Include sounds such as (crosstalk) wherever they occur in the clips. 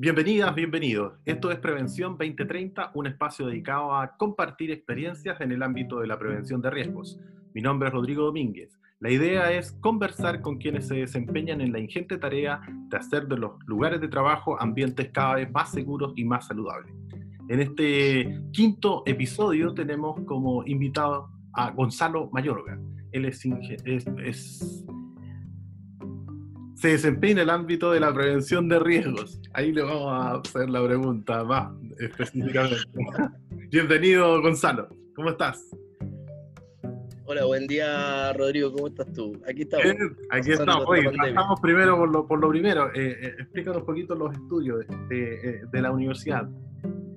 Bienvenidas, bienvenidos. Esto es Prevención 2030, un espacio dedicado a compartir experiencias en el ámbito de la prevención de riesgos. Mi nombre es Rodrigo Domínguez. La idea es conversar con quienes se desempeñan en la ingente tarea de hacer de los lugares de trabajo ambientes cada vez más seguros y más saludables. En este quinto episodio tenemos como invitado a Gonzalo Mayorga. Él es, es se desempeña en el ámbito de la prevención de riesgos. Ahí le vamos a hacer la pregunta más específicamente. (laughs) Bienvenido, Gonzalo. ¿Cómo estás? Hola, buen día, Rodrigo. ¿Cómo estás tú? Aquí estamos. aquí estamos. Oye, estamos primero por lo, por lo primero. Eh, eh, explícanos un poquito los estudios de, eh, de la universidad.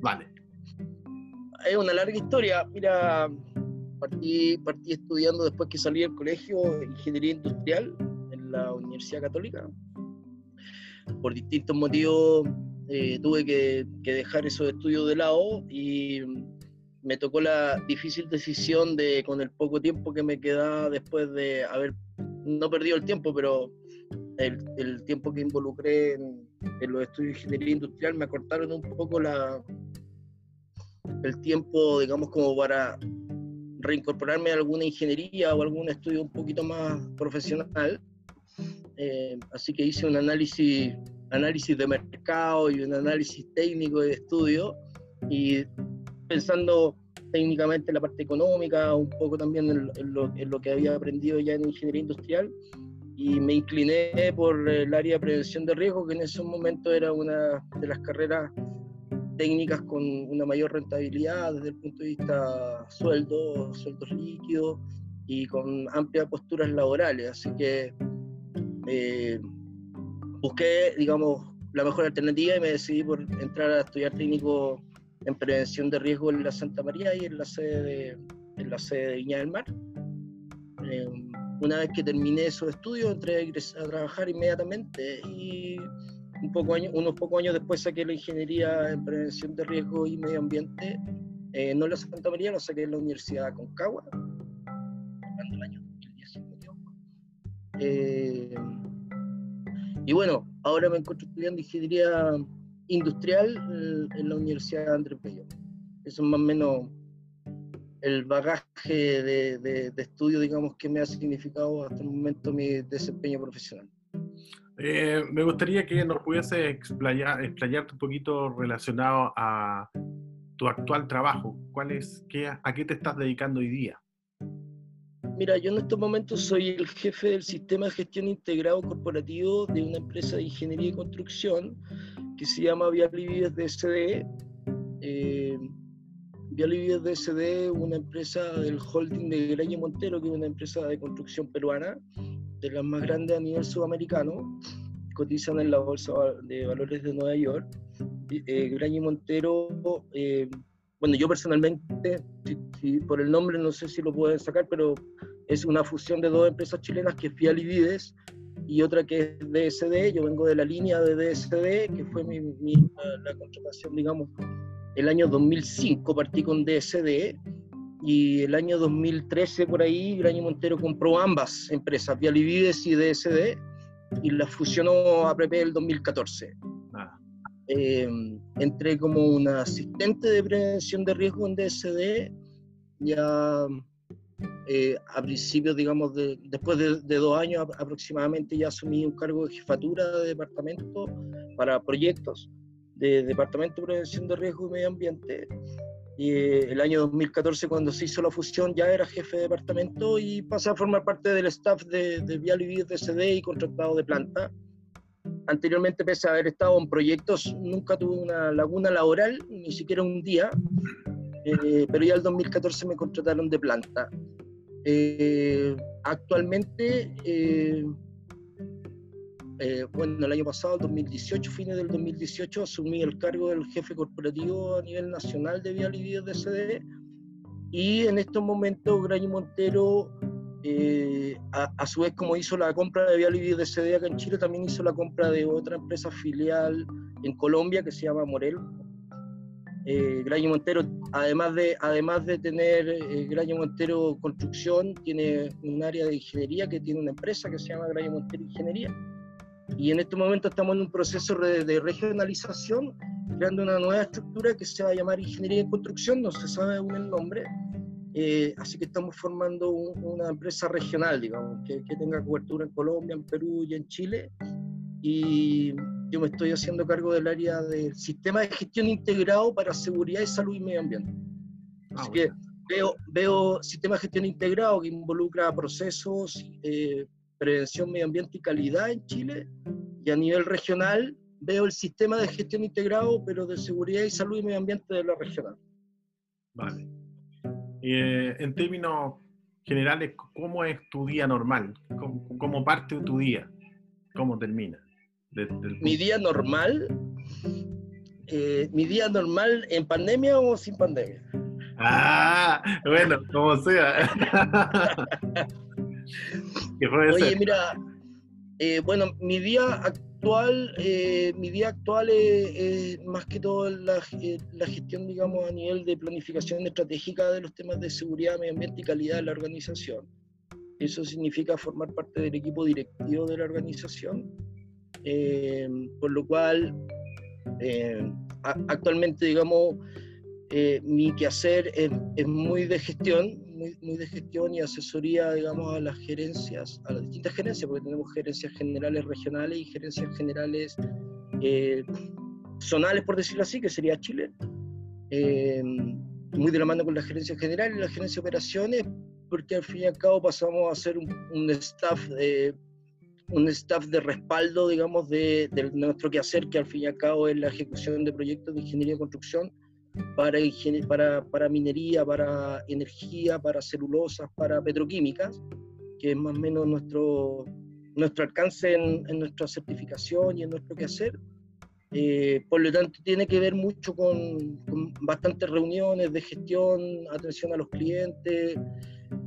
Vale. Es una larga historia. Mira, partí, partí estudiando después que salí del colegio ingeniería industrial la Universidad Católica. Por distintos motivos eh, tuve que, dejar esos estudios de lado y me tocó la difícil decisión de, con el poco tiempo que me quedaba después de haber, no perdido el tiempo, pero el, tiempo que involucré en, los estudios de ingeniería industrial me acortaron un poco la, el tiempo, digamos, como para reincorporarme a alguna ingeniería o algún estudio un poquito más profesional. Eh, así que hice un análisis, análisis de mercado y un análisis técnico de estudio y pensando técnicamente en la parte económica, un poco también en, lo, que había aprendido ya en ingeniería industrial y me incliné por el área de prevención de riesgo, que en ese momento era una de las carreras técnicas con una mayor rentabilidad desde el punto de vista sueldo, sueldos líquidos y con amplias posturas laborales. Así que eh, busqué, digamos, la mejor alternativa y me decidí por entrar a estudiar técnico en prevención de riesgo en la Santa María y en la sede de, en la sede de Viña del Mar. Eh, una vez que terminé esos estudios, entré a, trabajar inmediatamente y un unos pocos años después saqué la ingeniería en prevención de riesgo y medio ambiente, eh, no en la Santa María, lo saqué en la Universidad de Concagua, el año 2019. Eh, y bueno, ahora me encuentro estudiando ingeniería industrial eh, en la Universidad de Andrés Bello. Eso es más o menos el bagaje de, de, estudio, digamos, que me ha significado hasta el momento mi desempeño profesional. Eh, me gustaría que nos pudiese explayar, explayarte un poquito relacionado a tu actual trabajo. ¿Cuál qué, ¿A qué te estás dedicando hoy día? Mira, yo en estos momentos soy el jefe del sistema de gestión integrado corporativo de una empresa de ingeniería y construcción que se llama Vialivides DSD. Eh, Vialivides DSD, una empresa del holding de Graña Montero, que es una empresa de construcción peruana, de las más grandes a nivel sudamericano, cotizan en la Bolsa de Valores de Nueva York. Eh, Montero eh, bueno, yo personalmente, por el nombre no sé si lo pueden sacar, pero es una fusión de dos empresas chilenas que es Fial y Vides y otra que es DSD. Yo vengo de la línea de DSD, que fue mi, la, contratación, digamos, el año 2005 partí con DSD y el año 2013 por ahí Graño Montero compró ambas empresas, Vial y Vides y DSD, y las fusionó a PP el 2014. Eh, entré como un asistente de prevención de riesgo en DSD, ya eh, a principios, digamos, de, después de, dos años aproximadamente, ya asumí un cargo de jefatura de departamento para proyectos de Departamento de Prevención de Riesgo y Medio Ambiente. Y eh, el año 2014, cuando se hizo la fusión, ya era jefe de departamento y pasé a formar parte del staff de, de Vial y DSD y contratado de planta anteriormente, pese a haber estado en proyectos, nunca tuve una laguna laboral, ni siquiera un día, eh, pero ya el 2014 me contrataron de planta. Eh, actualmente, eh, bueno, el año pasado, el 2018, fines del 2018, asumí el cargo del jefe corporativo a nivel nacional de Vial y de CD y en estos momentos Graño Montero eh, a, su vez, como hizo la compra de Vial y CD acá en Chile, también hizo la compra de otra empresa filial en Colombia que se llama Morel. Eh, Graño Montero, además de, además de tener eh, Graño Montero Construcción, tiene un área de ingeniería que tiene una empresa que se llama Graño Montero Ingeniería. y en este momento estamos en un proceso de, regionalización, creando una nueva estructura que se va a llamar Ingeniería de Construcción, no se sabe aún el nombre, eh, así que estamos formando una empresa regional, digamos, que, que, tenga cobertura en Colombia, en Perú y en Chile. Y yo me estoy haciendo cargo del área del sistema de gestión integrado para seguridad y salud y medio ambiente. Ah, así que veo, veo sistema de gestión integrado que involucra procesos, eh, prevención, medio ambiente y calidad en Chile. Y a nivel regional veo el sistema de gestión integrado, pero de seguridad y salud y medio ambiente de la regional. Vale. Eh, en términos generales, ¿cómo es tu día normal? ¿Cómo, cómo parte de tu día? ¿Cómo termina? Mi día normal, eh, mi día normal en pandemia o sin pandemia. Ah, bueno, como sea. (laughs) (laughs) Oye, mira, eh, bueno, mi día actual, eh, mi día actual es, más que todo la, la, gestión, digamos, a nivel de planificación estratégica de los temas de seguridad, medio ambiente y calidad de la organización. Eso significa formar parte del equipo directivo de la organización eh, por lo cual eh, actualmente, digamos, eh, mi quehacer es, es, muy de gestión, muy, muy, de gestión y asesoría, digamos, a las gerencias, a las distintas gerencias, porque tenemos gerencias generales regionales y gerencias generales zonales, por decirlo así, que sería Chile. muy de la mano con la gerencia general y la gerencia de operaciones, porque al fin y al cabo pasamos a ser un, un staff de un staff de respaldo, digamos, de, nuestro quehacer, que al fin y al cabo es la ejecución de proyectos de ingeniería y construcción para, para, para minería, para energía, para celulosas, para petroquímicas, que es más o menos nuestro, nuestro alcance en, nuestra certificación y en nuestro quehacer. Eh, por lo tanto, tiene que ver mucho con, con bastantes reuniones de gestión, atención a los clientes,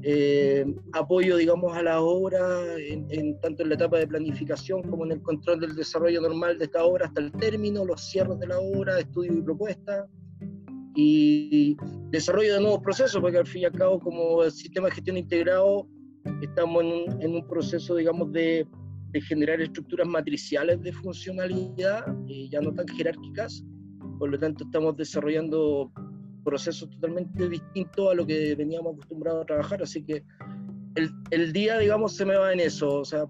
eh, apoyo, digamos, a la obra, en, tanto en la etapa de planificación como en el control del desarrollo normal de esta obra hasta el término, los cierres de la obra, estudio y propuesta, y desarrollo de nuevos procesos, porque al fin y al cabo, como sistema de gestión integrado, estamos en un, en un proceso, digamos, de, de, generar estructuras matriciales de funcionalidad, eh, ya no tan jerárquicas, por lo tanto estamos desarrollando proceso totalmente distinto a lo que veníamos acostumbrados a trabajar, así que el, el día, digamos, se me va en eso, o sea,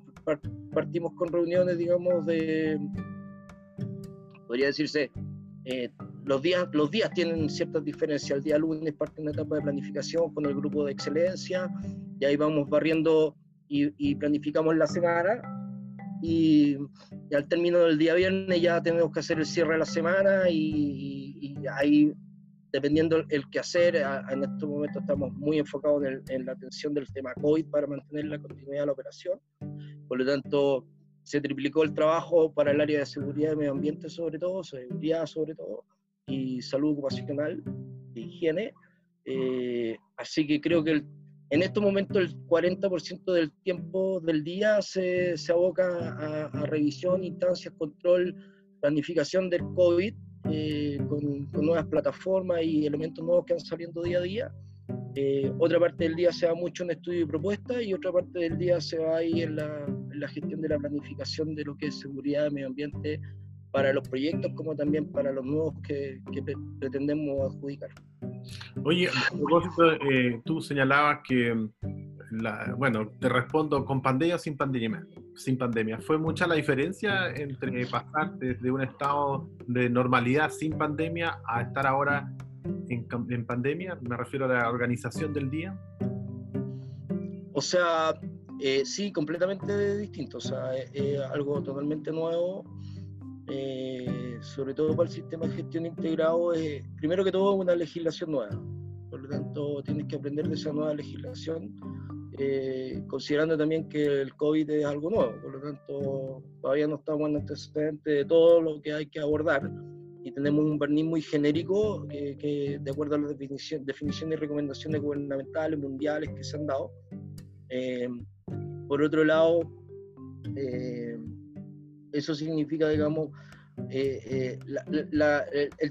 partimos con reuniones, digamos, de, podría decirse, eh, los, días, los días tienen ciertas diferencias, el día lunes parte una etapa de planificación con el grupo de excelencia, y ahí vamos barriendo y, planificamos la semana, y, al término del día viernes ya tenemos que hacer el cierre de la semana y, y ahí dependiendo el quehacer, en estos momentos estamos muy enfocados en, la atención del tema COVID para mantener la continuidad de la operación. Por lo tanto, se triplicó el trabajo para el área de seguridad y medio ambiente sobre todo, seguridad sobre todo, y salud ocupacional e higiene. Eh, así que creo que en estos momentos el 40% del tiempo del día se, se aboca a, a revisión, instancias, control, planificación del COVID eh, con, nuevas plataformas y elementos nuevos que van saliendo día a día. Eh, otra parte del día se va mucho en estudio y propuesta y otra parte del día se va ahí en la, en la gestión de la planificación de lo que es seguridad, medio ambiente para los proyectos como también para los nuevos que, que pretendemos adjudicar. Oye, a propósito, eh, tú señalabas que, la, bueno, te respondo con pandemia o sin pandemia sin pandemia. ¿Fue mucha la diferencia entre pasar desde un estado de normalidad sin pandemia a estar ahora en, en pandemia? Me refiero a la organización del día. O sea, eh, sí, completamente distinto. O sea, es, algo totalmente nuevo. Eh, sobre todo para el sistema de gestión integrado, primero que todo una legislación nueva. Por lo tanto, tienes que aprender de esa nueva legislación eh, considerando también que el COVID es algo nuevo, por lo tanto todavía no estamos en antecedente de todo lo que hay que abordar y tenemos un barniz muy genérico que, de acuerdo a las definiciones y recomendaciones gubernamentales, mundiales que se han dado. Eh, por otro lado, eh, eso significa, digamos, el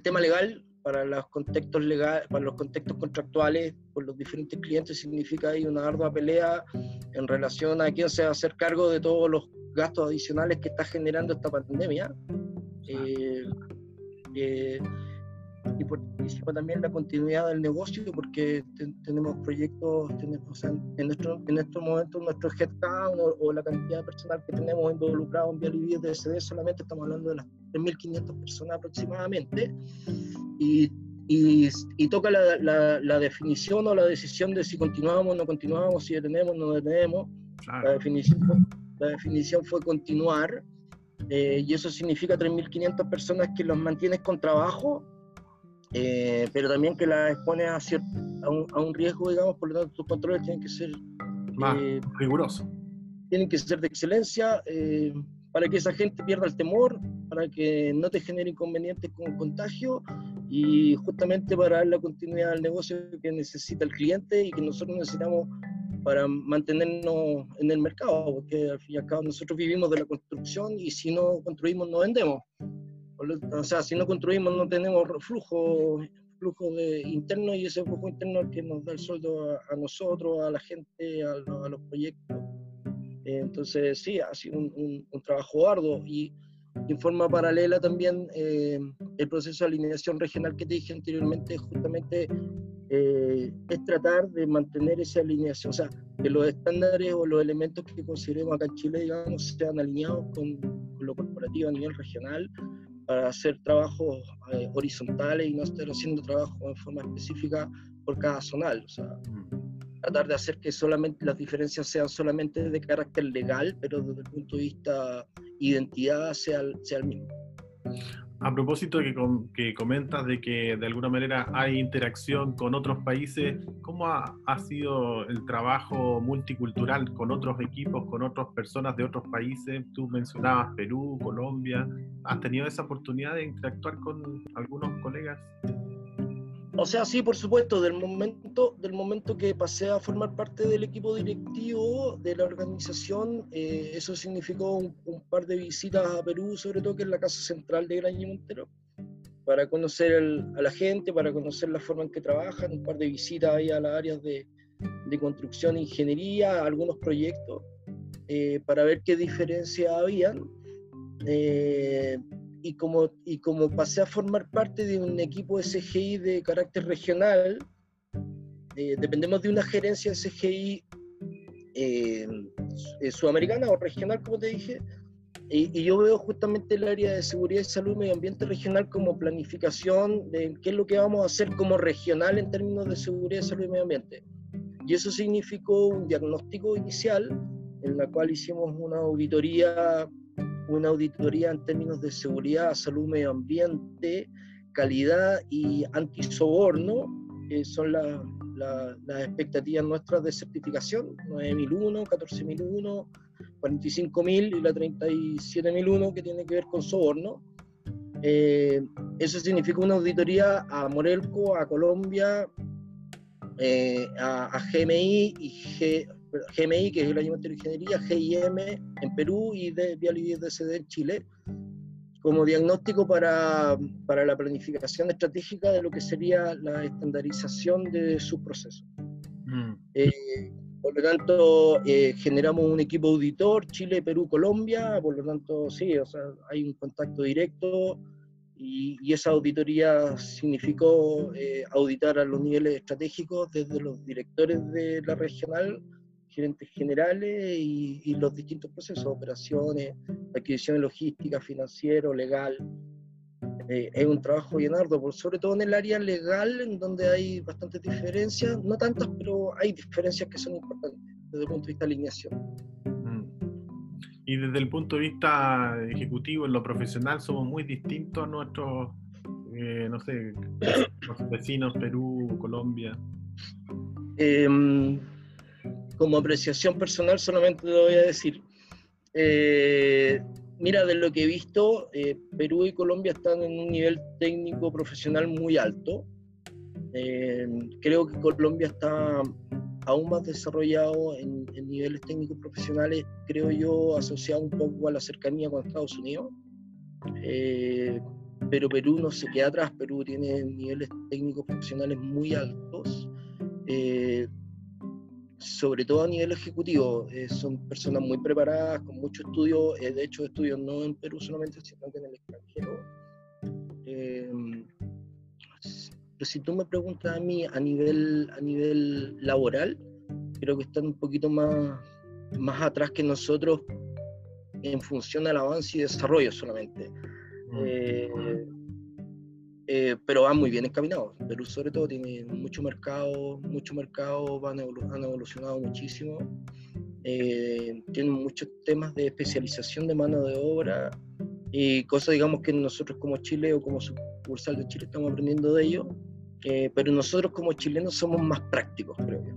tema legal para los contextos legales, para los contextos contractuales con los diferentes clientes significa ahí una ardua pelea en relación a quién se va a hacer cargo de todos los gastos adicionales que está generando esta pandemia. Eh, eh, y por también la continuidad del negocio, porque tenemos proyectos, tenemos, en, nuestro, en estos momentos nuestro headcount o, o, la cantidad de personal que tenemos involucrado en Vialivir de SD, solamente estamos hablando de las 3.500 personas aproximadamente, y, y, y toca la, la, la, definición o la decisión de si continuamos o no continuamos, si detenemos o no detenemos. La, definición, la definición fue continuar, eh, y eso significa 3.500 personas que los mantienes con trabajo eh, pero también que la expone a, a, un, a, un, riesgo, digamos, por lo tanto tus controles tienen que ser más eh, rigurosos. Tienen que ser de excelencia eh, para que esa gente pierda el temor, para que no te genere inconvenientes con contagio y justamente para dar la continuidad al negocio que necesita el cliente y que nosotros necesitamos para mantenernos en el mercado, porque al fin y al cabo nosotros vivimos de la construcción y si no construimos no vendemos. O sea, si no construimos no tenemos flujo, flujo de interno y ese flujo interno es el que nos da el sueldo a, nosotros, a la gente, a, los proyectos. entonces, sí, ha sido un, trabajo arduo y en forma paralela también eh, el proceso de alineación regional que te dije anteriormente, justamente eh, es tratar de mantener esa alineación, o sea, que los estándares o los elementos que consideremos acá en Chile, digamos, sean alineados con, con lo corporativo a nivel regional, para hacer trabajos eh, horizontales y no estar haciendo trabajo en forma específica por cada zonal. O sea, mm. tratar de hacer que solamente las diferencias sean solamente de carácter legal, pero desde el punto de vista identidad sea, sea el mismo. A propósito de que, que, comentas de que de alguna manera hay interacción con otros países, ¿cómo ha, ha, sido el trabajo multicultural con otros equipos, con otras personas de otros países? Tú mencionabas Perú, Colombia. ¿Has tenido esa oportunidad de interactuar con algunos colegas? O sea, sí, por supuesto, del momento, del momento que pasé a formar parte del equipo directivo de la organización, eh, eso significó un, par de visitas a Perú, sobre todo que es la casa central de Gran Montero, para conocer a la gente, para conocer la forma en que trabajan, un par de visitas ahí a las áreas de, de construcción e ingeniería, algunos proyectos, eh, para ver qué diferencias habían. Eh, y como, y como pasé a formar parte de un equipo SGI de carácter regional, eh, dependemos de una gerencia SGI eh, eh, sudamericana o regional, como te dije, y, y, yo veo justamente el área de seguridad y salud y medio ambiente regional como planificación de qué es lo que vamos a hacer como regional en términos de seguridad, salud y medio ambiente. Y eso significó un diagnóstico inicial en la cual hicimos una auditoría una auditoría en términos de seguridad, salud, medio ambiente, calidad y antisoborno, que son las expectativas nuestras de certificación, 9001, 14001, 45000 y la 37001 que tiene que ver con soborno. Eh, eso significa una auditoría a Morelco, a Colombia, eh, a, a, GMI y G, GMI, que es el Año de Ingeniería, GIM en Perú y de DSD en Chile, como diagnóstico para, para, la planificación estratégica de lo que sería la estandarización de sus procesos. Mm. Eh, por lo tanto, eh, generamos un equipo auditor, Chile, Perú, Colombia, por lo tanto, sí, o sea, hay un contacto directo y, y esa auditoría significó eh, auditar a los niveles estratégicos desde los directores de la regional gerentes generales y, los distintos procesos, operaciones, adquisición logística, financiero, legal. Eh, es un trabajo bien arduo, sobre todo en el área legal, en donde hay bastantes diferencias, no tantas, pero hay diferencias que son importantes desde el punto de vista de alineación. Mm. Y desde el punto de vista ejecutivo, en lo profesional, somos muy distintos a nuestros, eh, no sé, (coughs) vecinos, Perú, Colombia. Eh, como apreciación personal solamente lo voy a decir. Eh, mira, de lo que he visto, eh, Perú y Colombia están en un nivel técnico profesional muy alto. Eh, creo que Colombia está aún más desarrollado en, niveles técnicos profesionales, creo yo, asociado un poco a la cercanía con Estados Unidos. pero Perú no se queda atrás, Perú tiene niveles técnicos profesionales muy altos, eh, sobre todo a nivel ejecutivo, eh, son personas muy preparadas, con mucho estudio, de hecho estudios no en Perú solamente, sino que en el extranjero. pero si tú me preguntas a mí a nivel, a nivel laboral, creo que están un poquito más, más atrás que nosotros en función del avance y desarrollo solamente. Mm. Eh, eh, pero van muy bien encaminados. Perú sobre todo tiene mucho mercado, mucho mercado, van han evolucionado muchísimo. Eh, tienen muchos temas de especialización de mano de obra y cosas, digamos, que nosotros como Chile o como sucursal de Chile estamos aprendiendo de ello, pero nosotros como chilenos somos más prácticos, creo yo.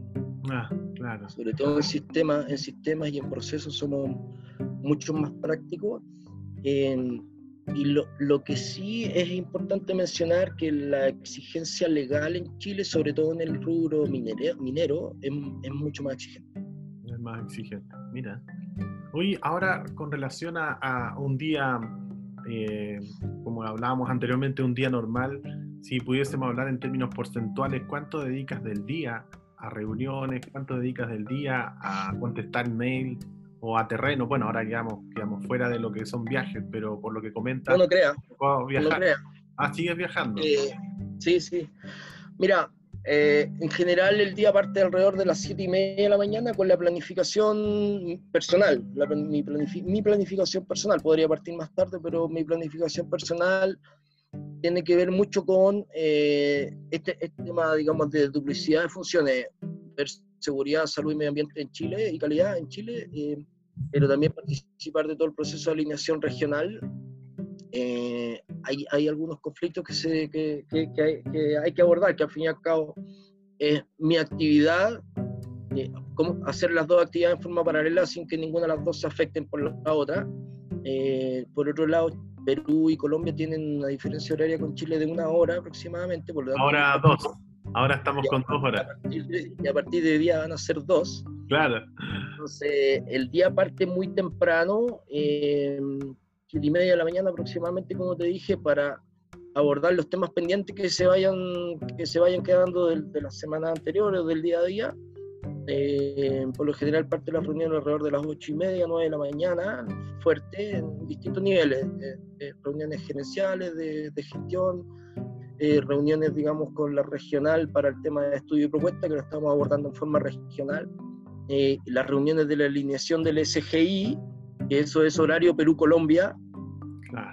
Ah, claro. Sobre todo en sistemas, en sistemas y en procesos somos mucho más prácticos. Y lo, lo, que sí es importante mencionar que la exigencia legal en Chile, sobre todo en el rubro minero, minero es, es mucho más exigente. Es más exigente, mira. Oye, ahora con relación a, a un día, eh, como hablábamos anteriormente, un día normal, si pudiésemos hablar en términos porcentuales, ¿cuánto dedicas del día a reuniones? ¿Cuánto dedicas del día a contestar mail? O a terreno. Bueno, ahora quedamos, quedamos fuera de lo que son viajes, pero por lo que comentas. No lo crea. No crea. Ah, sigues viajando. Eh, sí, sí. Mira, eh, en general el día parte alrededor de las 7 y media de la mañana con la planificación personal. mi, planificación personal podría partir más tarde, pero mi planificación personal tiene que ver mucho con eh, este, este, tema, digamos, de duplicidad de funciones, seguridad, salud y medio ambiente en Chile y calidad en Chile pero también participar de todo el proceso de alineación regional. Eh, hay, hay, algunos conflictos que, se, que, que, hay, que abordar, que al fin y al cabo es mi actividad, eh, hacer las dos actividades en forma paralela sin que ninguna de las dos se afecten por la otra. Eh, por otro lado, Perú y Colombia tienen una diferencia horaria con Chile de una hora aproximadamente. Por lo dos. Ahora estamos con dos horas. y a partir de día van a ser dos. Claro. Entonces, el día parte muy temprano, eh, siete y media de la mañana aproximadamente, como te dije, para abordar los temas pendientes que se vayan, que se vayan quedando de, de las semanas anteriores o del día a día. Eh, por lo general parte de la reunión alrededor de las ocho y media, nueve de la mañana, fuerte, en distintos niveles, reuniones gerenciales, de, de gestión, eh, reuniones, digamos, con la regional para el tema de estudio y propuesta, que lo estamos abordando en forma regional, eh, las reuniones de la alineación del SGI, que eso es horario Perú-Colombia.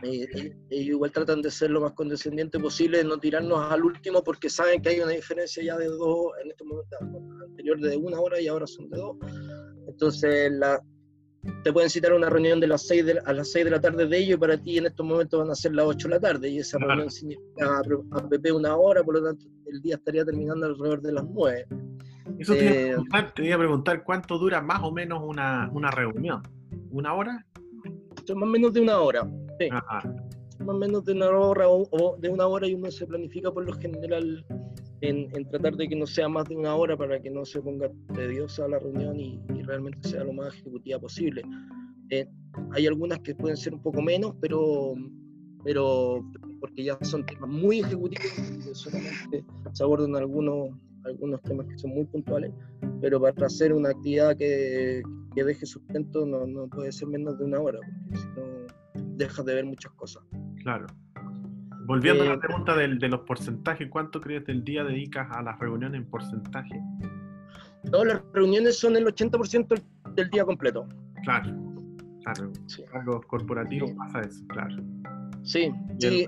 Eh, ellos igual tratan de ser lo más condescendiente posible, de no tirarnos al último, porque saben que hay una diferencia ya de dos, en este momento, anterior de una hora y ahora son de dos. Entonces, la, te pueden citar una reunión de las 6 de, a las 6 de la tarde de ellos y para ti en estos momentos van a ser las 8 de la tarde y esa reunión significa a PP una hora, por lo tanto el día estaría terminando alrededor de las 9. Eso te, iba a eh, preguntar, te iba a preguntar cuánto dura más o menos una, una reunión. ¿Una hora? Más o menos de una hora. Sí. Más o menos de una hora o, de una hora y uno se planifica por lo general en, tratar de que no sea más de una hora para que no se ponga tediosa la reunión y, realmente sea lo más ejecutiva posible. Eh, hay algunas que pueden ser un poco menos, pero, pero porque ya son temas muy ejecutivos, solamente se abordan algunos, algunos temas que son muy puntuales, pero para hacer una actividad que, que deje sustento no, no, puede ser menos de una hora, porque si no dejas de ver muchas cosas. Claro. Volviendo a la eh, pregunta de, los porcentajes, ¿cuánto crees del día dedicas a las reuniones en porcentaje? No, las reuniones son el 80% del día completo. Claro, claro. Sí. Cargos corporativos pasa eso, claro. Sí, sí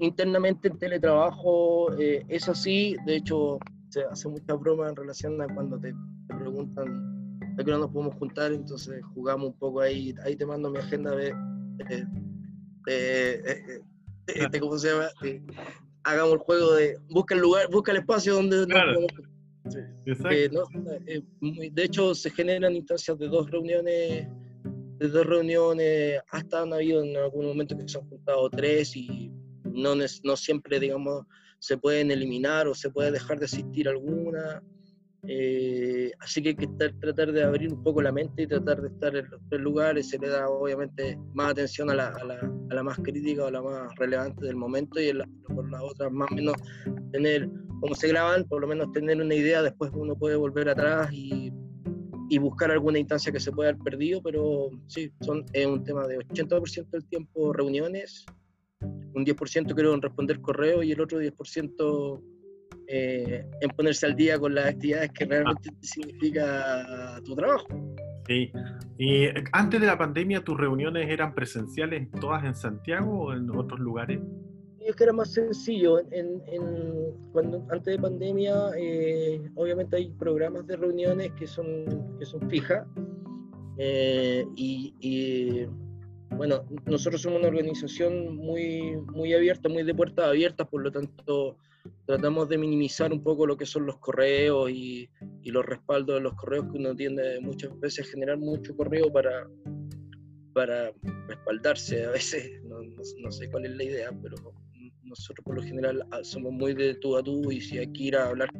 internamente el teletrabajo eh, es así. De hecho, se hace mucha broma en relación a cuando te, preguntan de qué no nos podemos juntar, entonces jugamos un poco ahí. Ahí te mando mi agenda de. Eh, este, ¿cómo se llama? hagamos el juego de busca el lugar, busca el espacio donde claro. eh, eh, de hecho se generan instancias de dos reuniones de dos reuniones hasta han habido en algún momento que se han juntado tres y no, no siempre digamos se pueden eliminar o se puede dejar de asistir alguna Eh, así que hay que tratar de abrir un poco la mente y tratar de estar en los tres lugares. Se le da obviamente más atención a la, a la, a la más crítica o la más relevante del momento y por las otras más o menos tener, como se graban, por lo menos tener una idea, después uno puede volver atrás y, y buscar alguna instancia que se pueda haber perdido, pero sí, son, es un tema de 80% del tiempo reuniones, un 10% creo en responder correo y el otro 10% eh, en ponerse al día con las actividades que realmente significa tu trabajo. Sí. Y eh, antes de la pandemia, ¿tus reuniones eran presenciales todas en Santiago o en otros lugares? Es que era más sencillo. En, cuando, antes de pandemia, eh, obviamente hay programas de reuniones que son, que son fijas. y, y, bueno, nosotros somos una organización muy, muy abierta, muy de puertas abiertas, por lo tanto tratamos de minimizar un poco lo que son los correos y, los respaldos de los correos que uno tiende muchas veces a generar mucho correo para, para respaldarse a veces, no, sé cuál es la idea, pero nosotros por lo general ah, somos muy de tú a tú y si hay que ir a hablar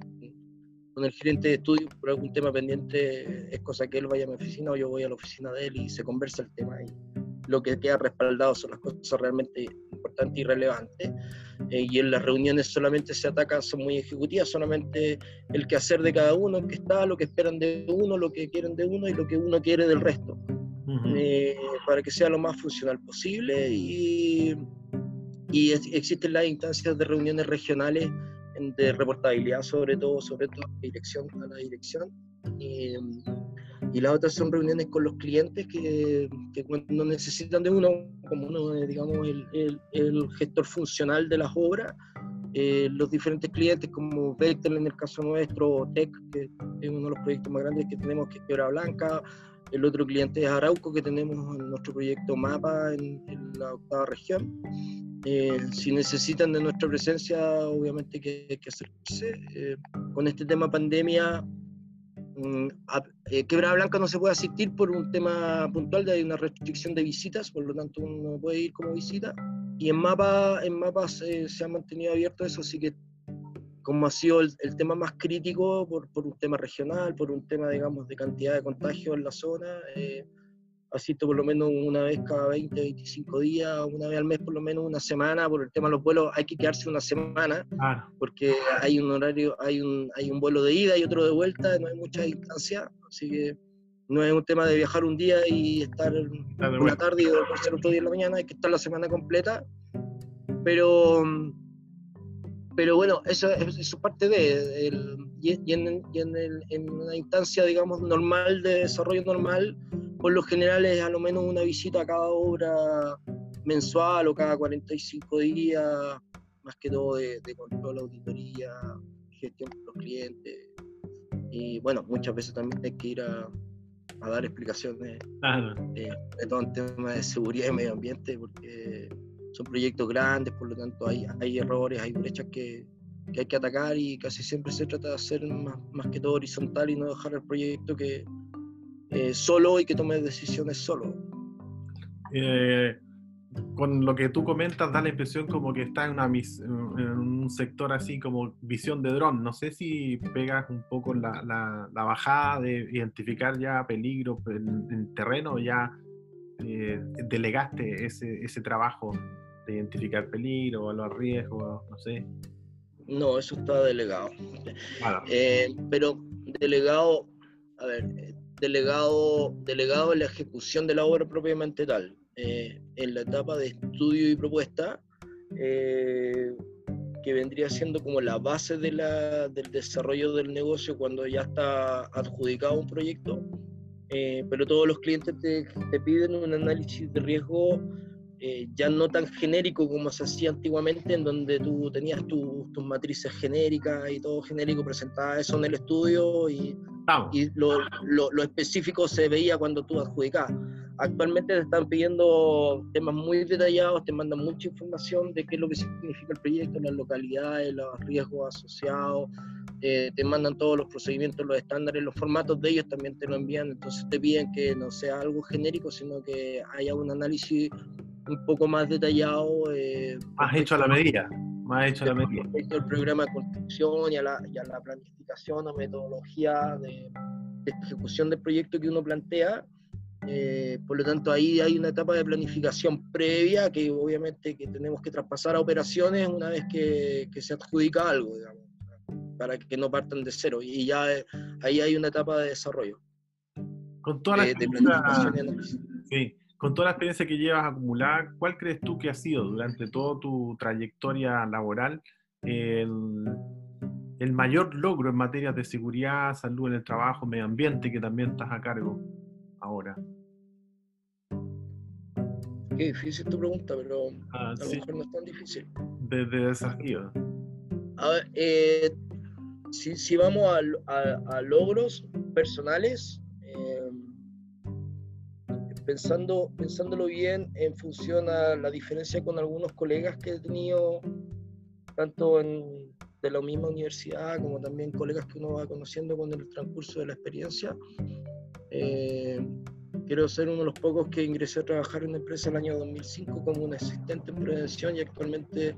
con el gerente de estudio por algún tema pendiente, es cosa que él vaya a mi oficina o yo voy a la oficina de él y se conversa el tema y lo que queda respaldado son las cosas realmente importantes y relevantes. Eh, y en las reuniones solamente se atacan, son muy ejecutivas, solamente el que hacer de cada uno, que está, lo que esperan de uno, lo que quieren de uno y lo que uno quiere del resto, eh, para que sea lo más funcional posible. Y, y existen las instancias de reuniones regionales de reportabilidad, sobre todo, sobre todo dirección a la dirección. Y, y las otras son reuniones con los clientes que, que cuando necesitan de uno, como uno, digamos, el, el, gestor funcional de las obras, eh, los diferentes clientes como Bechtel en el caso nuestro, TEC, que es uno de los proyectos más grandes que tenemos, que es Piedra Blanca, el otro cliente es Arauco, que tenemos en nuestro proyecto MAPA en, la octava región. Eh, si necesitan de nuestra presencia, obviamente que hay que acercarse. Eh, con este tema pandemia, Mm, eh, Quebrada Blanca no se puede asistir por un tema puntual de una restricción de visitas, por lo tanto uno no puede ir como visita. Y en Mapa, en mapas eh, se ha mantenido abierto eso, así que como ha sido el, tema más crítico por, por, un tema regional, por un tema, digamos, de cantidad de contagios en la zona, eh, asisto por lo menos una vez cada 20, 25 días, una vez al mes por lo menos una semana, por el tema de los vuelos hay que quedarse una semana, porque hay un horario, hay un, hay un vuelo de ida y otro de vuelta, no hay mucha distancia, así que no es un tema de viajar un día y estar una tarde y ser otro día en la mañana, hay que estar la semana completa, pero pero bueno, eso, es parte de, y, en, en, una instancia, digamos, normal, de desarrollo normal, por lo general es a lo menos una visita a cada obra mensual o cada 45 días, más que todo de, control, auditoría, gestión con los clientes. Y bueno, muchas veces también hay que ir a, dar explicaciones de todo el tema de seguridad y medio ambiente, porque son proyectos grandes, por lo tanto hay, hay errores, hay brechas que, que, hay que atacar y casi siempre se trata de hacer más, más que todo horizontal y no dejar el proyecto que eh, solo y que tome decisiones solo. Eh, con lo que tú comentas da la impresión como que está en, una, en un sector así como visión de dron. No sé si pegas un poco la, la, bajada de identificar ya peligro en, en terreno, ya eh, delegaste ese, ese trabajo de identificar peligro, los riesgos, no sé. No, eso está delegado. Eh, pero delegado, a ver, delegado, delegado en la ejecución de la obra propiamente tal. Eh, en la etapa de estudio y propuesta, eh, que vendría siendo como la base de la, del desarrollo del negocio cuando ya está adjudicado un proyecto, pero todos los clientes te, te, piden un análisis de riesgo eh, ya no tan genérico como se hacía antiguamente, en donde tú tenías tus matrices genéricas y todo genérico, presentabas eso en el estudio y, y lo, lo, específico se veía cuando tú adjudicabas. Actualmente te están pidiendo temas muy detallados, te mandan mucha información de qué es lo que significa el proyecto, las localidades, los riesgos asociados, eh, te mandan todos los procedimientos, los estándares, los formatos de ellos también te lo envían, entonces te piden que no sea algo genérico, sino que haya un análisis un poco más detallado. Eh, más hecho a la medida. más hecho a la medida. Respecto al programa de construcción y a la, y a la planificación o metodología de, de ejecución del proyecto que uno plantea, eh, por lo tanto, ahí hay una etapa de planificación previa que obviamente que tenemos que traspasar a operaciones una vez que, que se adjudica algo, digamos, para que no partan de cero. Y ya eh, ahí hay una etapa de desarrollo. Con toda la eh, de experiencia- planificación y análisis. sí, con toda la experiencia que llevas acumulada, ¿cuál crees tú que ha sido durante toda tu trayectoria laboral el, el mayor logro en materia de seguridad, salud en el trabajo, medio ambiente, que también estás a cargo ahora? Qué difícil tu pregunta, pero Ah, a lo sí, mejor no es tan difícil. de, de desafío. A ver, eh, si, si vamos a, a- a logros personales, pensando, pensándolo bien en función a la diferencia con algunos colegas que he tenido, tanto en, de la misma universidad como también colegas que uno va conociendo con el transcurso de la experiencia, eh, quiero ser uno de los pocos que ingresé a trabajar en una empresa en el año 2005 como un asistente en prevención y actualmente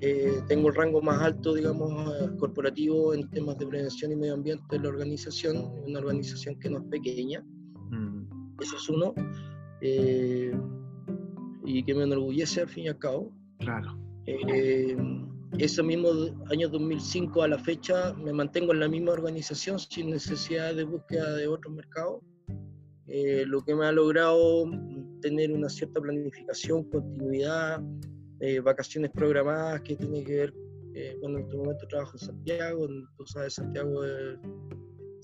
eh, tengo el rango más alto, digamos, eh, corporativo en temas de prevención y medio ambiente de la organización, una organización que no es pequeña, eso es uno, eh, y que me enorgullece al fin y al cabo. claro. Eh, ese mismo año 2005 a la fecha me mantengo en la misma organización sin necesidad de búsqueda de otros mercados, eh, lo que me ha logrado tener una cierta planificación, continuidad, eh, vacaciones programadas que tiene que ver, eh, bueno, en este momento trabajo en Santiago, tú sabes, Santiago es-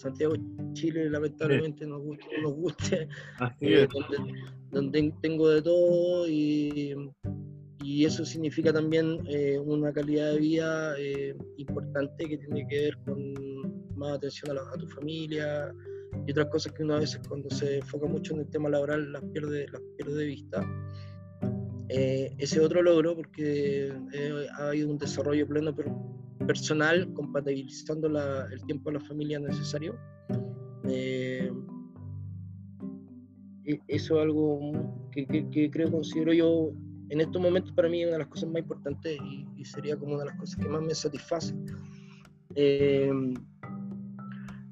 Santiago, Chile, lamentablemente nos guste, o no nos guste, (laughs) eh, donde, donde tengo de todo y, y eso significa también eh, una calidad de vida eh, importante que tiene que ver con más atención a, la- a tu familia y otras cosas que uno a veces cuando se enfoca mucho en el tema laboral las pierde, las pierde de vista. Eh, ese otro logro porque eh, ha habido un desarrollo pleno per- personal compatibilizando la- el tiempo a la familia necesario. Eh, e- eso es algo que, que- que creo, considero yo, en estos momentos para mí una de las cosas más importantes y, y sería como una de las cosas que más me satisface. Eh,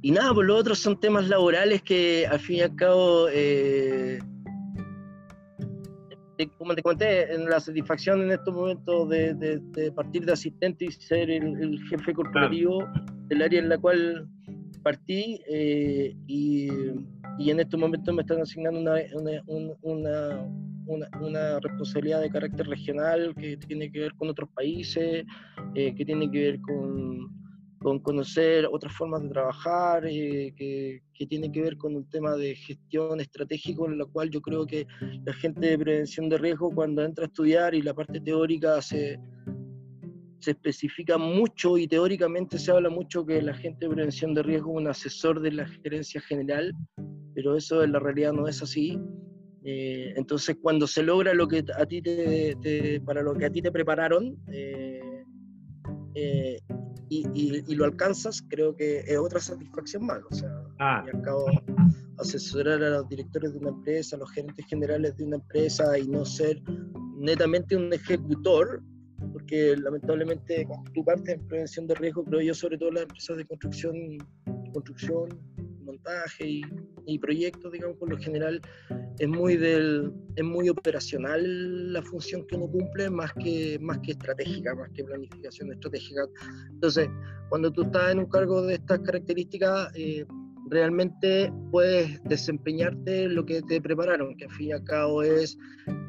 y nada, por lo otro son temas laborales que al fin y al cabo, eh, como te conté, en la satisfacción en estos momentos de, de- de partir de asistente y ser el, el jefe corporativo del área en la cual partí eh, y, y en estos momentos me están asignando una, una, un- una, una- una responsabilidad de carácter regional que tiene que ver con otros países, eh, que tiene que ver con, con conocer otras formas de trabajar, eh, que, que tiene que ver con un tema de gestión estratégico, en la cual yo creo que la gente de prevención de riesgo cuando entra a estudiar y la parte teórica se, se especifica mucho y teóricamente se habla mucho que la gente de prevención de riesgo es un asesor de la gerencia general, pero eso en la realidad no es así. Eh, entonces, cuando se logra lo que a ti te, te- para lo que a ti te prepararon eh, y, y- y lo alcanzas, creo que es otra satisfacción más. O sea, Ah, y al cabo asesorar a los directores de una empresa, a los gerentes generales de una empresa y no ser netamente un ejecutor, porque lamentablemente cuando tú partes en prevención de riesgo, creo yo, sobre todo las empresas de construcción, construcción montaje y, y proyectos, digamos, por lo general es muy del es muy operacional la función que uno cumple más que más que estratégica, más que planificación estratégica. Entonces, cuando tú estás en un cargo de estas características, eh, realmente puedes desempeñarte lo que te prepararon, que al fin y al cabo es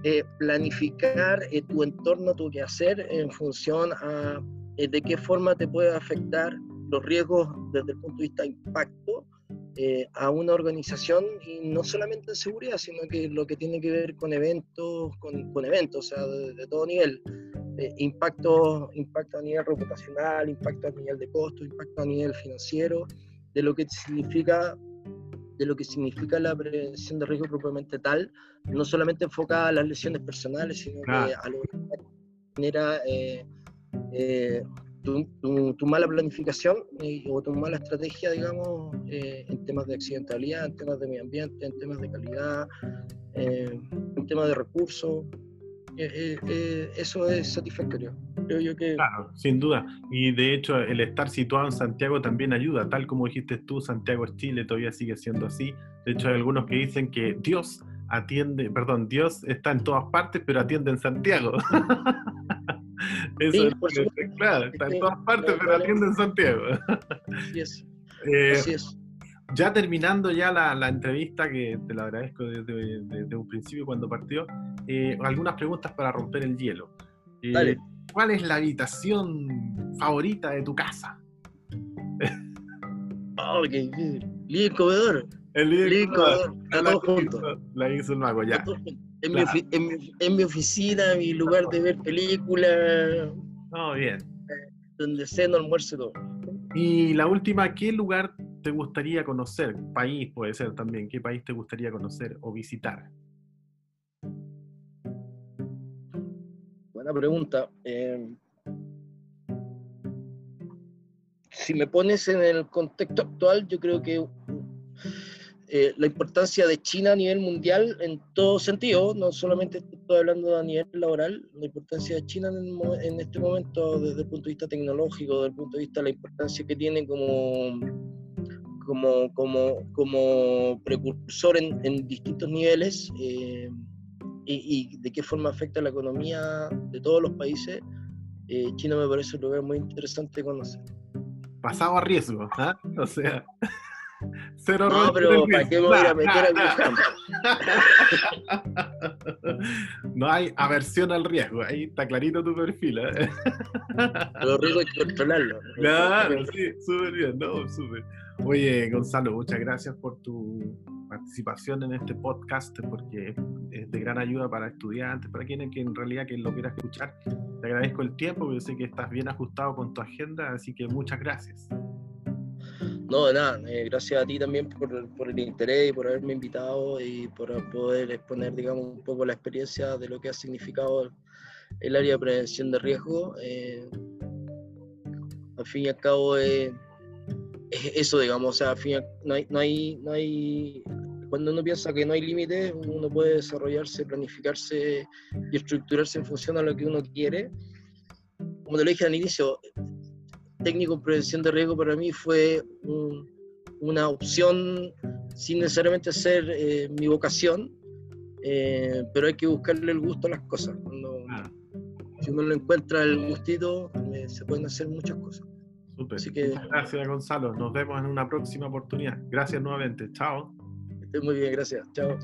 eh, planificar eh, tu entorno, tu quehacer en función a eh, de qué forma te puede afectar los riesgos desde el punto de vista de impacto eh, a una organización y no solamente en seguridad, sino que lo que tiene que ver con eventos, con, con eventos, o sea, de, de todo nivel. Eh, impacto, impacto a nivel reputacional, impacto a nivel de costo, impacto a nivel financiero, de lo que significa de lo que significa la prevención de riesgo propiamente tal, no solamente enfocada a las lesiones personales, sino que a lo que genera eh, tu, tu- tu mala planificación eh, o tu mala estrategia, digamos, eh, en temas de accidentalidad, en temas de medio ambiente, en temas de calidad, eh, en temas de recursos. eso es satisfactorio. Creo yo que... Claro, sin duda. Y de hecho el estar situado en Santiago también ayuda. Tal como dijiste tú, Santiago es Chile, todavía sigue siendo así. De hecho hay algunos que dicen que Dios atiende, perdón, Dios está en todas partes, pero atiende en Santiago. (laughs) Eso es, claro, está en todas partes, pero atiende en Santiago. Así es. (laughs) Eh, Así es. Ya terminando ya la, entrevista, que te lo agradezco desde, un principio cuando partió, eh, algunas preguntas para romper el hielo. Eh, ¿Cuál es la habitación favorita de tu casa? Oh, qué el comedor. El living comedor. La hizo el mago, ya. En, mi en, mi, oficina, mi lugar de ver películas. Oh, bien. Donde ceno, almuerzo todo. Y la última, ¿qué lugar te gustaría conocer? País puede ser también. ¿Qué país te gustaría conocer o visitar? Buena pregunta. Eh, si me pones en el contexto actual, yo creo que eh, la importancia de China a nivel mundial en todo sentido, no solamente estoy hablando a nivel laboral, la importancia de China en, este momento desde el punto de vista tecnológico, desde el punto de vista de la importancia que tiene como, como, como, como precursor en, distintos niveles eh, y, de qué forma afecta la economía de todos los países, eh, China me parece un lugar muy interesante de conocer. Pasado a riesgo, ¿ah? O sea... (laughs) Cero no, pero ¿para qué me voy a meter No hay aversión al riesgo, ahí está clarito tu perfil. ¿eh? Los riesgos hay que controlarlo. Claro, sí, súper bien, no, súper. Oye, Gonzalo, muchas gracias por tu participación en este podcast, porque es de gran ayuda para estudiantes, para quienes que en realidad quien lo quiera escuchar. Te agradezco el tiempo, porque sé que estás bien ajustado con tu agenda, así que muchas gracias. No, de nada, eh, gracias a ti también por, por, el interés y por haberme invitado y por poder exponer, digamos, un poco la experiencia de lo que ha significado el área de prevención de riesgo. Eh, al fin y al cabo, es eso, digamos, o sea, al fin no, hay, no, hay, no hay, cuando uno piensa que no hay límites, uno puede desarrollarse, planificarse y estructurarse en función a lo que uno quiere. Como te lo dije al inicio, técnico en prevención de riesgo para mí fue una opción sin necesariamente ser eh, mi vocación, eh, pero hay que buscarle el gusto a las cosas. Cuando, ah. Si uno lo encuentra el gustito, eh, se pueden hacer muchas cosas. Así que, gracias, Gonzalo. Nos vemos en una próxima oportunidad. Gracias nuevamente. Chao. Estoy muy bien, gracias. Chao.